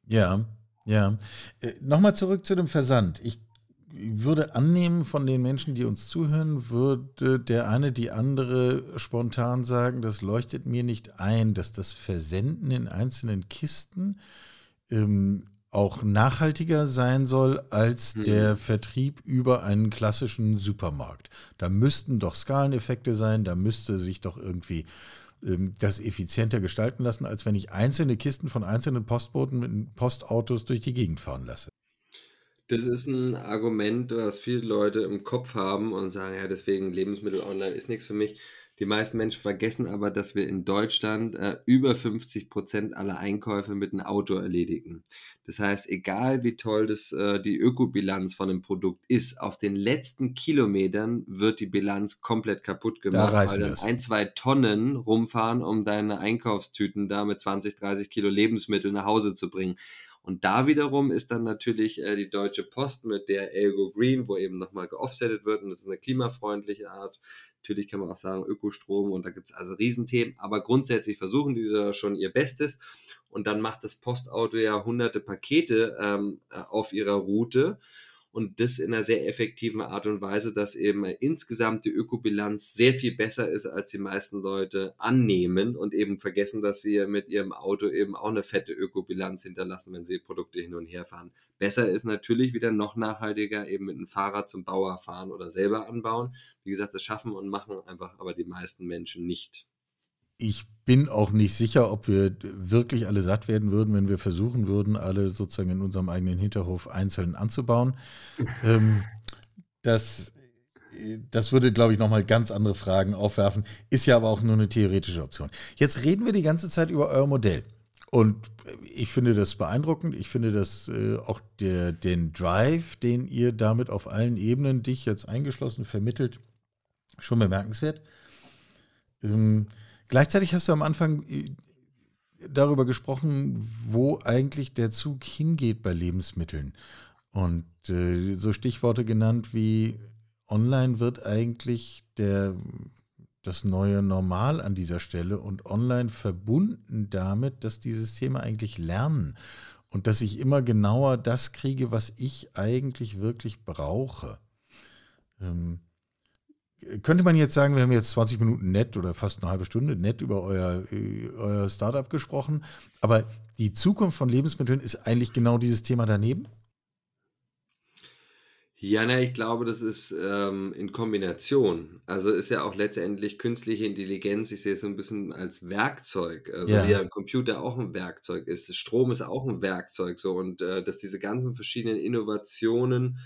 Ja, ja. Äh, Nochmal zurück zu dem Versand. Ich würde annehmen, von den Menschen, die uns zuhören, würde der eine, die andere spontan sagen, das leuchtet mir nicht ein, dass das Versenden in einzelnen Kisten ähm, auch nachhaltiger sein soll als mhm. der Vertrieb über einen klassischen Supermarkt. Da müssten doch Skaleneffekte sein, da müsste sich doch irgendwie ähm, das effizienter gestalten lassen, als wenn ich einzelne Kisten von einzelnen Postboten mit Postautos durch die Gegend fahren lasse. Das ist ein Argument, was viele Leute im Kopf haben und sagen, ja, deswegen Lebensmittel online ist nichts für mich. Die meisten Menschen vergessen aber, dass wir in Deutschland äh, über 50 Prozent aller Einkäufe mit einem Auto erledigen. Das heißt, egal wie toll das, äh, die Ökobilanz von einem Produkt ist, auf den letzten Kilometern wird die Bilanz komplett kaputt gemacht, da weil dann ein, zwei Tonnen rumfahren, um deine Einkaufstüten da mit 20, 30 Kilo Lebensmittel nach Hause zu bringen. Und da wiederum ist dann natürlich äh, die Deutsche Post mit der Elgo Green, wo eben nochmal geoffsettet wird und das ist eine klimafreundliche Art. Natürlich kann man auch sagen Ökostrom und da gibt es also Riesenthemen, aber grundsätzlich versuchen diese schon ihr Bestes. Und dann macht das Postauto ja hunderte Pakete ähm, äh, auf ihrer Route und das in einer sehr effektiven Art und Weise, dass eben insgesamt die Ökobilanz sehr viel besser ist, als die meisten Leute annehmen und eben vergessen, dass sie mit ihrem Auto eben auch eine fette Ökobilanz hinterlassen, wenn sie Produkte hin und her fahren. Besser ist natürlich wieder noch nachhaltiger, eben mit einem Fahrrad zum Bauer fahren oder selber anbauen. Wie gesagt, das schaffen und machen einfach aber die meisten Menschen nicht. Ich bin auch nicht sicher, ob wir wirklich alle satt werden würden, wenn wir versuchen würden, alle sozusagen in unserem eigenen Hinterhof einzeln anzubauen. ähm, das, das würde, glaube ich, nochmal ganz andere Fragen aufwerfen. Ist ja aber auch nur eine theoretische Option. Jetzt reden wir die ganze Zeit über euer Modell. Und ich finde das beeindruckend. Ich finde das äh, auch der, den Drive, den ihr damit auf allen Ebenen, dich jetzt eingeschlossen, vermittelt, schon bemerkenswert. Ähm, Gleichzeitig hast du am Anfang äh, darüber gesprochen, wo eigentlich der Zug hingeht bei Lebensmitteln. Und äh, so Stichworte genannt wie online wird eigentlich der, das neue Normal an dieser Stelle und online verbunden damit, dass dieses Thema eigentlich lernen und dass ich immer genauer das kriege, was ich eigentlich wirklich brauche. Ähm, könnte man jetzt sagen, wir haben jetzt 20 Minuten nett oder fast eine halbe Stunde nett über euer, äh, euer Startup gesprochen, aber die Zukunft von Lebensmitteln ist eigentlich genau dieses Thema daneben? Ja, na, ich glaube, das ist ähm, in Kombination. Also ist ja auch letztendlich künstliche Intelligenz, ich sehe es so ein bisschen als Werkzeug, also wie Ja, ein Computer auch ein Werkzeug ist. Strom ist auch ein Werkzeug so und äh, dass diese ganzen verschiedenen Innovationen,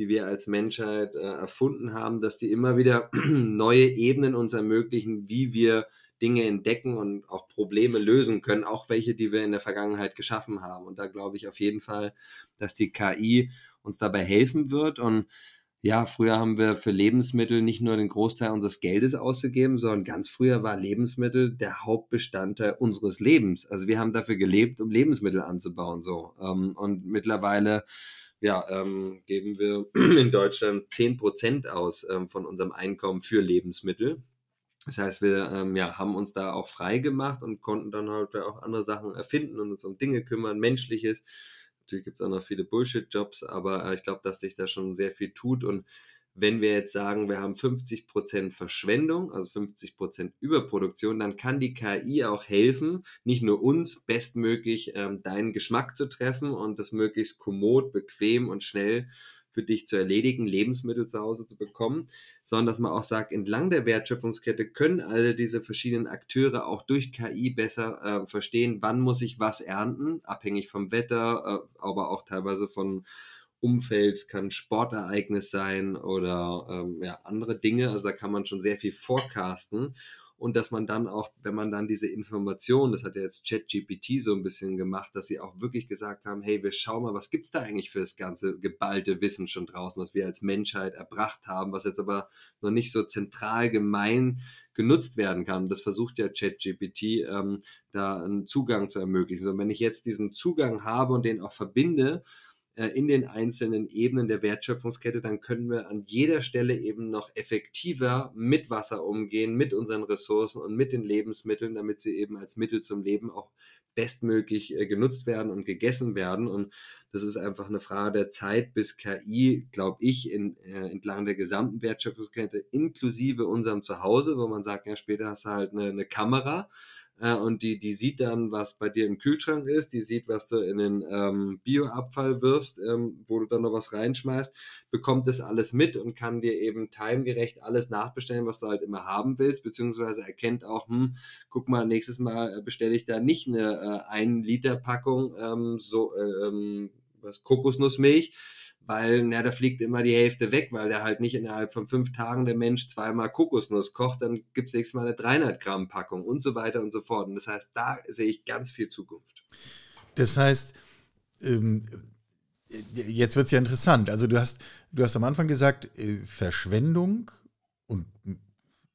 die wir als Menschheit äh, erfunden haben, dass die immer wieder neue Ebenen uns ermöglichen, wie wir Dinge entdecken und auch Probleme lösen können, auch welche, die wir in der Vergangenheit geschaffen haben. Und da glaube ich auf jeden Fall, dass die KI uns dabei helfen wird. Und ja, früher haben wir für Lebensmittel nicht nur den Großteil unseres Geldes ausgegeben, sondern ganz früher war Lebensmittel der Hauptbestandteil unseres Lebens. Also wir haben dafür gelebt, um Lebensmittel anzubauen. So. Ähm, und mittlerweile ja, ähm, geben wir in Deutschland 10% aus ähm, von unserem Einkommen für Lebensmittel. Das heißt, wir ähm, ja, haben uns da auch frei gemacht und konnten dann halt auch andere Sachen erfinden und uns um Dinge kümmern, menschliches. Natürlich gibt es auch noch viele Bullshit-Jobs, aber äh, ich glaube, dass sich da schon sehr viel tut. Und wenn wir jetzt sagen, wir haben 50% Verschwendung, also 50% Überproduktion, dann kann die KI auch helfen, nicht nur uns bestmöglich ähm, deinen Geschmack zu treffen und das möglichst kommod, bequem und schnell für dich zu erledigen, Lebensmittel zu Hause zu bekommen, sondern dass man auch sagt, entlang der Wertschöpfungskette können alle diese verschiedenen Akteure auch durch KI besser äh, verstehen, wann muss ich was ernten, abhängig vom Wetter, äh, aber auch teilweise von Umfeld, kann Sportereignis sein oder ähm, ja, andere Dinge. Also da kann man schon sehr viel forecasten und dass man dann auch, wenn man dann diese Informationen, das hat ja jetzt ChatGPT so ein bisschen gemacht, dass sie auch wirklich gesagt haben, hey, wir schauen mal, was gibt es da eigentlich für das ganze geballte Wissen schon draußen, was wir als Menschheit erbracht haben, was jetzt aber noch nicht so zentral gemein genutzt werden kann. Das versucht ja ChatGPT ähm, da einen Zugang zu ermöglichen. Und wenn ich jetzt diesen Zugang habe und den auch verbinde, in den einzelnen Ebenen der Wertschöpfungskette, dann können wir an jeder Stelle eben noch effektiver mit Wasser umgehen, mit unseren Ressourcen und mit den Lebensmitteln, damit sie eben als Mittel zum Leben auch bestmöglich äh, genutzt werden und gegessen werden. Und das ist einfach eine Frage der Zeit, bis KI, glaube ich, in, äh, entlang der gesamten Wertschöpfungskette, inklusive unserem Zuhause, wo man sagt, ja, später hast du halt eine, eine Kamera, äh, und die, die sieht dann, was bei dir im Kühlschrank ist, die sieht, was du in den ähm, Bioabfall wirfst, ähm, wo du dann noch was reinschmeißt, bekommt das alles mit und kann dir eben timegerecht alles nachbestellen, was du halt immer haben willst, beziehungsweise erkennt auch, hm, guck mal, nächstes Mal äh, bestelle ich da nicht eine äh, 1 Liter Packung ähm, so, äh, ähm, was Kokosnussmilch, weil na, da fliegt immer die Hälfte weg, weil der halt nicht innerhalb von fünf Tagen der Mensch zweimal Kokosnuss kocht, dann gibt es nächstes Mal eine 300 Gramm Packung und so weiter und so fort. Und das heißt, da sehe ich ganz viel Zukunft. das heißt, ähm, jetzt wird es ja interessant. Also du hast, du hast am Anfang gesagt, äh, Verschwendung und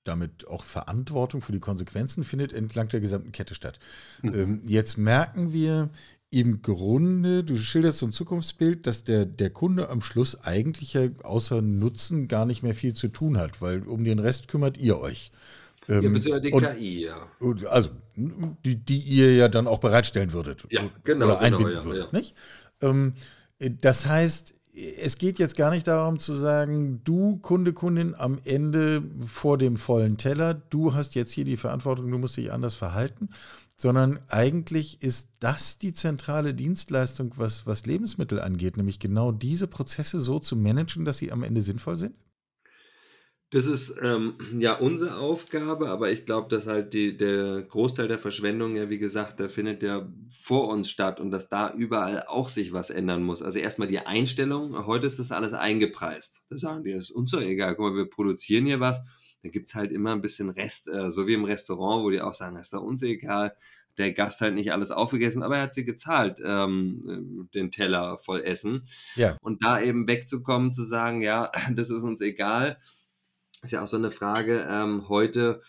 damit auch Verantwortung für die Konsequenzen findet entlang der gesamten Kette statt. Ähm, jetzt merken wir im Grunde, du schilderst so ein Zukunftsbild, dass der, der Kunde am Schluss eigentlich ja außer Nutzen gar nicht mehr viel zu tun hat, weil um den Rest kümmert ihr euch. Ja, Ähm, beziehungsweise die und, KI, ja. also, die, die ihr ja dann auch bereitstellen würdet. Ja, genau, Oder genau, einbinden ja, würdet, ja. nicht? Ähm, das heißt, es geht jetzt gar nicht darum zu sagen, du Kunde, Kundin am Ende vor dem vollen Teller, du hast jetzt hier die Verantwortung, du musst dich anders verhalten, sondern eigentlich ist das die zentrale Dienstleistung, was, was Lebensmittel angeht, nämlich genau diese Prozesse so zu managen, dass sie am Ende sinnvoll sind. Das ist ähm, ja unsere Aufgabe, aber ich glaube, dass halt die, der Großteil der Verschwendung ja, wie gesagt, der findet ja vor uns statt und dass da überall auch sich was ändern muss. Also erstmal die Einstellung, heute ist das alles eingepreist. Da sagen die, das ist uns doch egal, guck mal, wir produzieren hier was, dann gibt es halt immer ein bisschen Rest, äh, so wie im Restaurant, wo die auch sagen, das ist doch uns egal. Der Gast hat nicht alles aufgegessen, aber er hat sie gezahlt, ähm, den Teller voll Essen. Ja, Und da eben wegzukommen, zu sagen, ja, das ist uns egal, ist ja auch so eine Frage. Ähm, heute,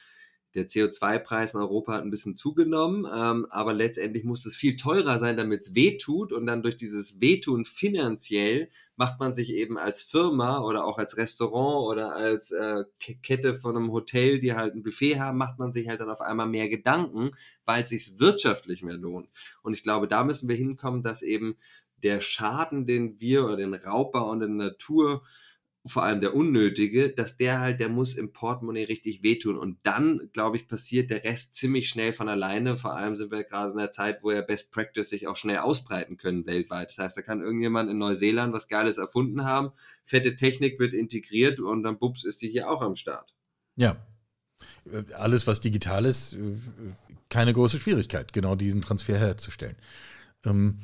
der CO2-Preis in Europa hat ein bisschen zugenommen, ähm, aber letztendlich muss es viel teurer sein, damit es wehtut. Und dann durch dieses Wehtun finanziell macht man sich eben als Firma oder auch als Restaurant oder als äh, Kette von einem Hotel, die halt ein Buffet haben, macht man sich halt dann auf einmal mehr Gedanken, weil es sich wirtschaftlich mehr lohnt. Und ich glaube, da müssen wir hinkommen, dass eben der Schaden, den wir oder den Raubbau an der Natur vor allem der unnötige, dass der halt, der muss im Portemonnaie richtig wehtun. Und dann, glaube ich, passiert der Rest ziemlich schnell von alleine. Vor allem sind wir gerade in der Zeit, wo ja Best Practice sich auch schnell ausbreiten können weltweit. Das heißt, da kann irgendjemand in Neuseeland was Geiles erfunden haben, fette Technik wird integriert und dann bups ist die hier auch am Start. Ja. Alles, was digital ist, keine große Schwierigkeit, genau diesen Transfer herzustellen. Ähm,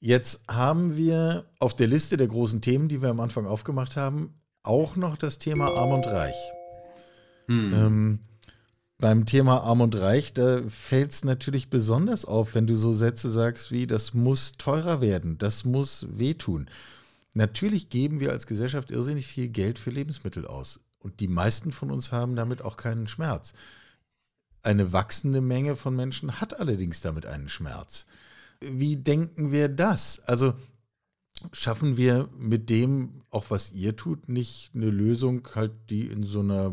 Jetzt haben wir auf der Liste der großen Themen, die wir am Anfang aufgemacht haben, auch noch das Thema Arm und Reich. Hm. Ähm, beim Thema Arm und Reich, da fällt es natürlich besonders auf, wenn du so Sätze sagst wie, das muss teurer werden, das muss wehtun. Natürlich geben wir als Gesellschaft irrsinnig viel Geld für Lebensmittel aus. Und die meisten von uns haben damit auch keinen Schmerz. Eine wachsende Menge von Menschen hat allerdings damit einen Schmerz wie denken wir das? Also schaffen wir mit dem, auch was ihr tut, nicht eine Lösung, halt die in so einer,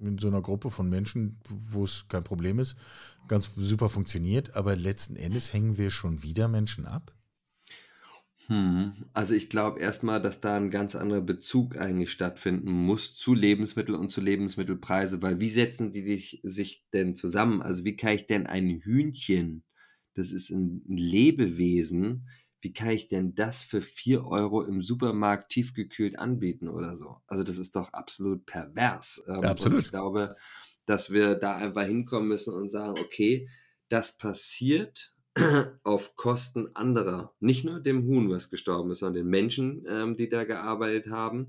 in so einer Gruppe von Menschen, wo es kein Problem ist, ganz super funktioniert, aber letzten Endes hängen wir schon wieder Menschen ab? Hm. Also ich glaube erstmal, dass da ein ganz anderer Bezug eigentlich stattfinden muss zu Lebensmitteln und zu Lebensmittelpreise, weil wie setzen die sich denn zusammen? Also wie kann ich denn ein Hühnchen das ist ein Lebewesen. Wie kann ich denn das für 4 Euro im Supermarkt tiefgekühlt anbieten oder so? Also das ist doch absolut pervers. Ähm, absolut. ich glaube, dass wir da einfach hinkommen müssen und sagen, okay, das passiert auf Kosten anderer. Nicht nur dem Huhn, was gestorben ist, sondern den Menschen, ähm, die da gearbeitet haben,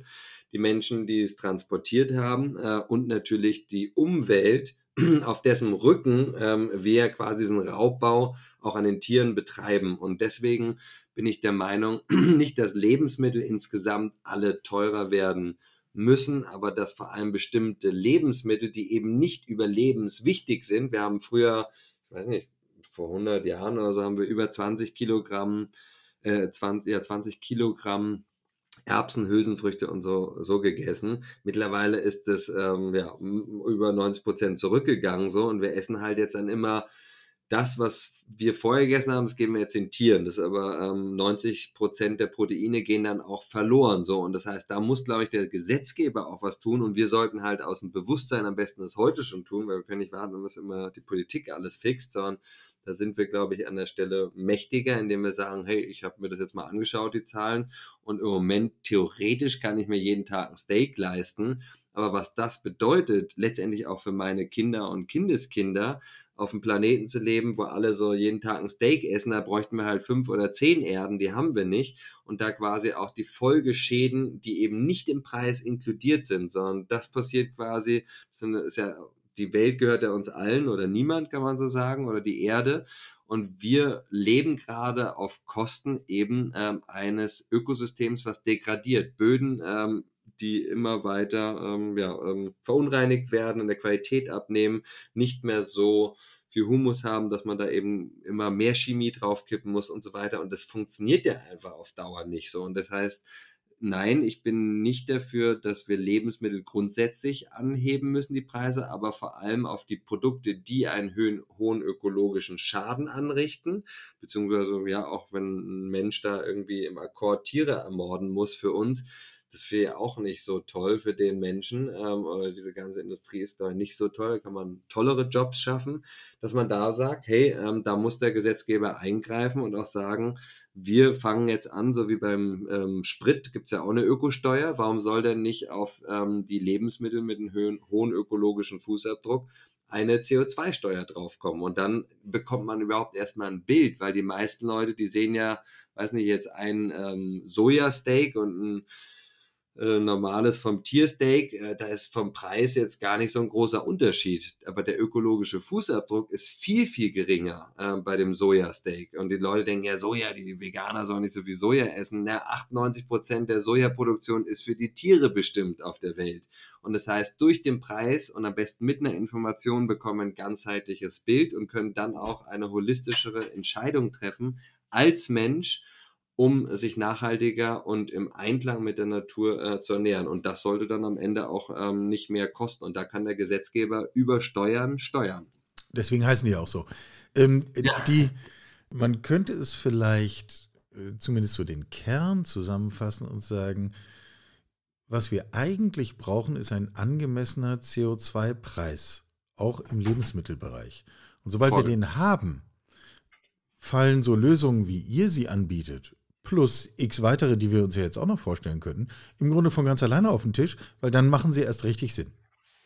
die Menschen, die es transportiert haben äh, und natürlich die Umwelt, auf dessen Rücken ähm, wir quasi diesen Raubbau auch an den Tieren betreiben. Und deswegen bin ich der Meinung, nicht, dass Lebensmittel insgesamt alle teurer werden müssen, aber dass vor allem bestimmte Lebensmittel, die eben nicht überlebenswichtig sind, wir haben früher, ich weiß nicht, vor 100 Jahren oder so haben wir über 20 Kilogramm, äh, 20, ja, 20 Kilogramm Erbsen, Hülsenfrüchte und so, so gegessen. Mittlerweile ist es ähm, ja, über 90 Prozent zurückgegangen so und wir essen halt jetzt dann immer das, was wir vorher gegessen haben, das geben wir jetzt den Tieren. Das ist aber ähm, 90 Prozent der Proteine gehen dann auch verloren. So. Und das heißt, da muss, glaube ich, der Gesetzgeber auch was tun. Und wir sollten halt aus dem Bewusstsein am besten das heute schon tun, weil wir können nicht warten, bis immer die Politik alles fixt, sondern da sind wir, glaube ich, an der Stelle mächtiger, indem wir sagen, hey, ich habe mir das jetzt mal angeschaut, die Zahlen. Und im Moment, theoretisch kann ich mir jeden Tag ein Steak leisten. Aber was das bedeutet, letztendlich auch für meine Kinder und Kindeskinder, auf dem Planeten zu leben, wo alle so jeden Tag ein Steak essen, da bräuchten wir halt fünf oder zehn Erden, die haben wir nicht. Und da quasi auch die Folgeschäden, die eben nicht im Preis inkludiert sind, sondern das passiert quasi, das ist ja, die Welt gehört ja uns allen oder niemand, kann man so sagen, oder die Erde. Und wir leben gerade auf Kosten eben ähm, eines Ökosystems, was degradiert. Böden ähm, die immer weiter ähm, ja, ähm, verunreinigt werden, in der Qualität abnehmen, nicht mehr so viel Humus haben, dass man da eben immer mehr Chemie draufkippen muss und so weiter. Und das funktioniert ja einfach auf Dauer nicht so. Und das heißt, nein, ich bin nicht dafür, dass wir Lebensmittel grundsätzlich anheben müssen, die Preise, aber vor allem auf die Produkte, die einen hohen, hohen ökologischen Schaden anrichten, beziehungsweise ja, auch wenn ein Mensch da irgendwie im Akkord Tiere ermorden muss für uns, das wäre ja auch nicht so toll für den Menschen. Ähm, oder diese ganze Industrie ist da nicht so toll. Da kann man tollere Jobs schaffen, dass man da sagt, hey, ähm, da muss der Gesetzgeber eingreifen und auch sagen, wir fangen jetzt an, so wie beim ähm, Sprit gibt es ja auch eine Ökosteuer. Warum soll denn nicht auf ähm, die Lebensmittel mit einem hohen, hohen ökologischen Fußabdruck eine CO2-Steuer draufkommen. Und dann bekommt man überhaupt erstmal ein Bild, weil die meisten Leute, die sehen ja, weiß nicht, jetzt ein ähm, Sojasteak und ein äh, normales vom Tiersteak, äh, da ist vom Preis jetzt gar nicht so ein großer Unterschied. Aber der ökologische Fußabdruck ist viel, viel geringer äh, bei dem Sojasteak. Und die Leute denken ja, Soja, die Veganer sollen nicht so viel Soja essen. Na, 98 Prozent der Sojaproduktion ist für die Tiere bestimmt auf der Welt. Und das heißt, durch den Preis und am besten mit einer Information bekommen ein ganzheitliches Bild und können dann auch eine holistischere Entscheidung treffen als Mensch, um sich nachhaltiger und im Einklang mit der Natur äh, zu ernähren. Und das sollte dann am Ende auch ähm, nicht mehr kosten. Und da kann der Gesetzgeber über Steuern steuern. Deswegen heißen die auch so. Ähm, ja. die, man könnte es vielleicht äh, zumindest so den Kern zusammenfassen und sagen, was wir eigentlich brauchen, ist ein angemessener CO2-Preis, auch im Lebensmittelbereich. Und sobald Voll. wir den haben, fallen so Lösungen, wie ihr sie anbietet, plus x weitere, die wir uns ja jetzt auch noch vorstellen könnten, im Grunde von ganz alleine auf den Tisch, weil dann machen sie erst richtig Sinn.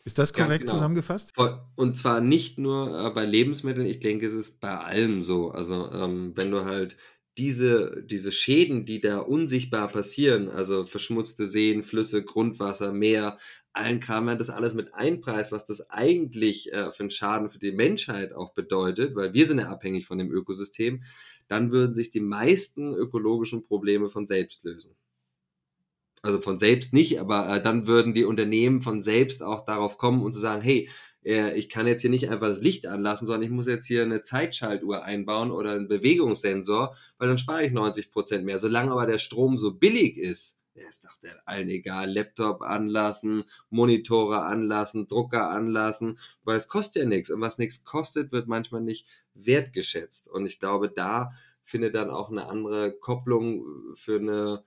Ist das korrekt genau. zusammengefasst? Und zwar nicht nur äh, bei Lebensmitteln, ich denke, es ist bei allem so. Also ähm, wenn du halt diese, diese Schäden, die da unsichtbar passieren, also verschmutzte Seen, Flüsse, Grundwasser, Meer, allen Kram, das alles mit einpreist, was das eigentlich äh, für einen Schaden für die Menschheit auch bedeutet, weil wir sind ja abhängig von dem Ökosystem, dann würden sich die meisten ökologischen Probleme von selbst lösen. Also von selbst nicht, aber äh, dann würden die Unternehmen von selbst auch darauf kommen und zu sagen, hey, äh, ich kann jetzt hier nicht einfach das Licht anlassen, sondern ich muss jetzt hier eine Zeitschaltuhr einbauen oder einen Bewegungssensor, weil dann spare ich 90 Prozent mehr. Solange aber der Strom so billig ist, der ist doch der allen egal, Laptop anlassen, Monitore anlassen, Drucker anlassen, weil es kostet ja nichts. Und was nichts kostet, wird manchmal nicht wertgeschätzt. Und ich glaube, da findet dann auch eine andere Kopplung für eine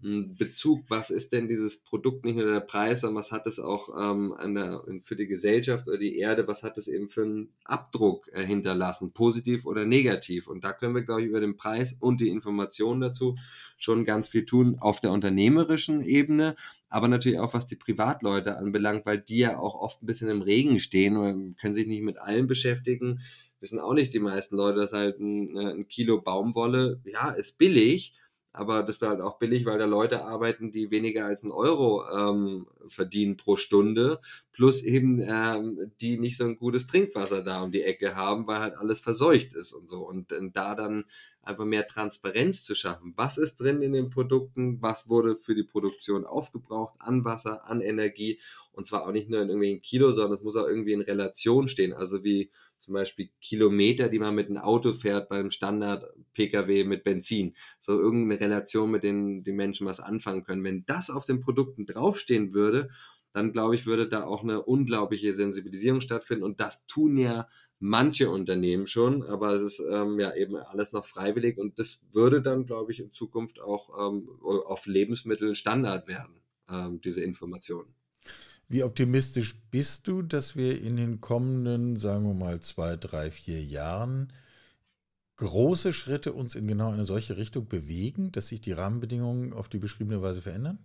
Bezug, was ist denn dieses Produkt, nicht nur der Preis, sondern was hat es auch ähm, der, für die Gesellschaft oder die Erde, was hat es eben für einen Abdruck äh, hinterlassen, positiv oder negativ. Und da können wir, glaube ich, über den Preis und die Informationen dazu schon ganz viel tun auf der unternehmerischen Ebene, aber natürlich auch was die Privatleute anbelangt, weil die ja auch oft ein bisschen im Regen stehen und können sich nicht mit allem beschäftigen. Wissen auch nicht die meisten Leute, dass halt ein, äh, ein Kilo Baumwolle, ja, ist billig, aber das wird halt auch billig, weil da Leute arbeiten, die weniger als einen Euro ähm, verdienen pro Stunde, plus eben ähm, die nicht so ein gutes Trinkwasser da um die Ecke haben, weil halt alles verseucht ist und so. Und, und da dann einfach mehr Transparenz zu schaffen. Was ist drin in den Produkten? Was wurde für die Produktion aufgebraucht an Wasser, an Energie? Und zwar auch nicht nur in irgendwelchen Kilo, sondern es muss auch irgendwie in Relation stehen. Also wie zum Beispiel Kilometer, die man mit einem Auto fährt beim Standard-Pkw mit Benzin. So irgendeine Relation, mit denen die Menschen was anfangen können. Wenn das auf den Produkten draufstehen würde, dann glaube ich, würde da auch eine unglaubliche Sensibilisierung stattfinden. Und das tun ja manche Unternehmen schon, aber es ist ähm, ja eben alles noch freiwillig und das würde dann, glaube ich, in Zukunft auch ähm, auf Lebensmitteln Standard werden, ähm, diese Informationen. Wie optimistisch bist du, dass wir in den kommenden, sagen wir mal, zwei, drei, vier Jahren große Schritte uns in genau eine solche Richtung bewegen, dass sich die Rahmenbedingungen auf die beschriebene Weise verändern?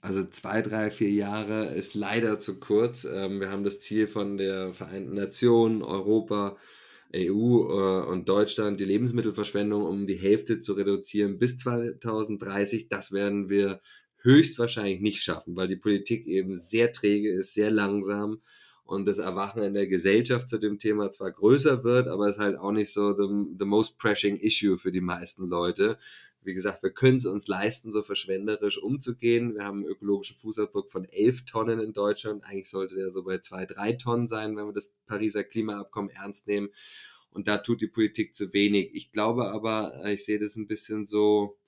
Also zwei, drei, vier Jahre ist leider zu kurz. Ähm, wir haben das Ziel von der Vereinten Nationen, Europa, EU äh, und Deutschland, die Lebensmittelverschwendung um die Hälfte zu reduzieren bis 2030. Das werden wir höchstwahrscheinlich nicht schaffen, weil die Politik eben sehr träge ist, sehr langsam und das Erwachen in der Gesellschaft zu dem Thema zwar größer wird, aber es ist halt auch nicht so the, the most pressing issue für die meisten Leute. Wie gesagt, wir können es uns leisten, so verschwenderisch umzugehen. Wir haben einen ökologischen Fußabdruck von 11 Tonnen in Deutschland. Eigentlich sollte der so bei 2, 3 Tonnen sein, wenn wir das Pariser Klimaabkommen ernst nehmen. Und da tut die Politik zu wenig. Ich glaube aber, ich sehe das ein bisschen so,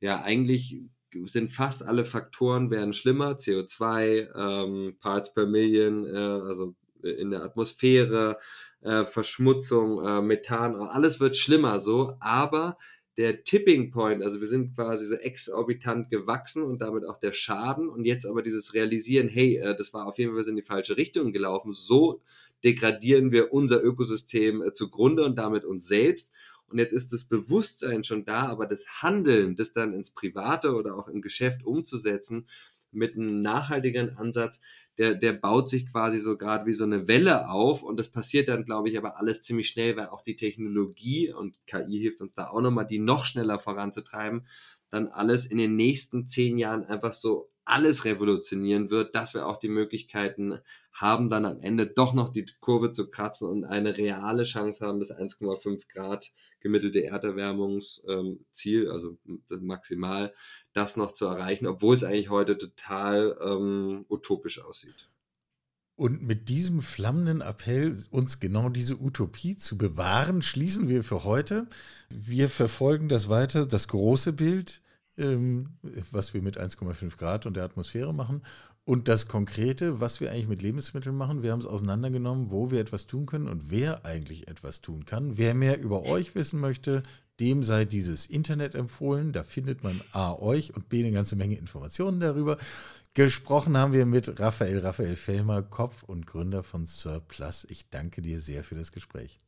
ja, eigentlich sind fast alle Faktoren werden schlimmer. CO2, ähm, Parts per Million, äh, also in der Atmosphäre, äh, Verschmutzung, äh, Methan, alles wird schlimmer so, aber der Tipping Point, also wir sind quasi so exorbitant gewachsen und damit auch der Schaden. Und jetzt aber dieses Realisieren, hey, äh, das war auf jeden Fall in die falsche Richtung gelaufen, so degradieren wir unser Ökosystem äh, zugrunde und damit uns selbst und jetzt ist das Bewusstsein schon da, aber das Handeln, das dann ins Private oder auch im Geschäft umzusetzen, mit einem nachhaltigeren Ansatz, der, der baut sich quasi so gerade wie so eine Welle auf. Und das passiert dann, glaube ich, aber alles ziemlich schnell, weil auch die Technologie und KI hilft uns da auch nochmal, die noch schneller voranzutreiben, dann alles in den nächsten zehn Jahren einfach so alles revolutionieren wird, dass wir auch die Möglichkeiten haben, dann am Ende doch noch die Kurve zu kratzen und eine reale Chance haben, das 1,5 Grad gemittelte Erderwärmungsziel, also maximal, das noch zu erreichen, obwohl es eigentlich heute total ähm, utopisch aussieht. Und mit diesem flammenden Appell, uns genau diese Utopie zu bewahren, schließen wir für heute. Wir verfolgen das weiter, das große Bild was wir mit 1,5 Grad und der Atmosphäre machen. Und das Konkrete, was wir eigentlich mit Lebensmitteln machen, wir haben es auseinandergenommen, wo wir etwas tun können und wer eigentlich etwas tun kann. Wer mehr über euch wissen möchte, dem sei dieses Internet empfohlen. Da findet man A euch und B eine ganze Menge Informationen darüber. Gesprochen haben wir mit Raphael, Raphael Fellmer, Kopf und Gründer von Surplus. Ich danke dir sehr für das Gespräch.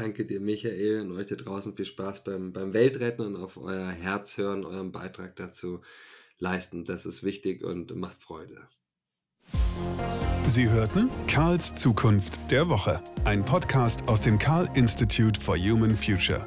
Danke dir, Michael, und euch da draußen viel Spaß beim, beim Weltretten und auf euer Herz hören, euren Beitrag dazu leisten. Das ist wichtig und macht Freude. Sie hörten Karls Zukunft der Woche, ein Podcast aus dem Karl Institute for Human Future.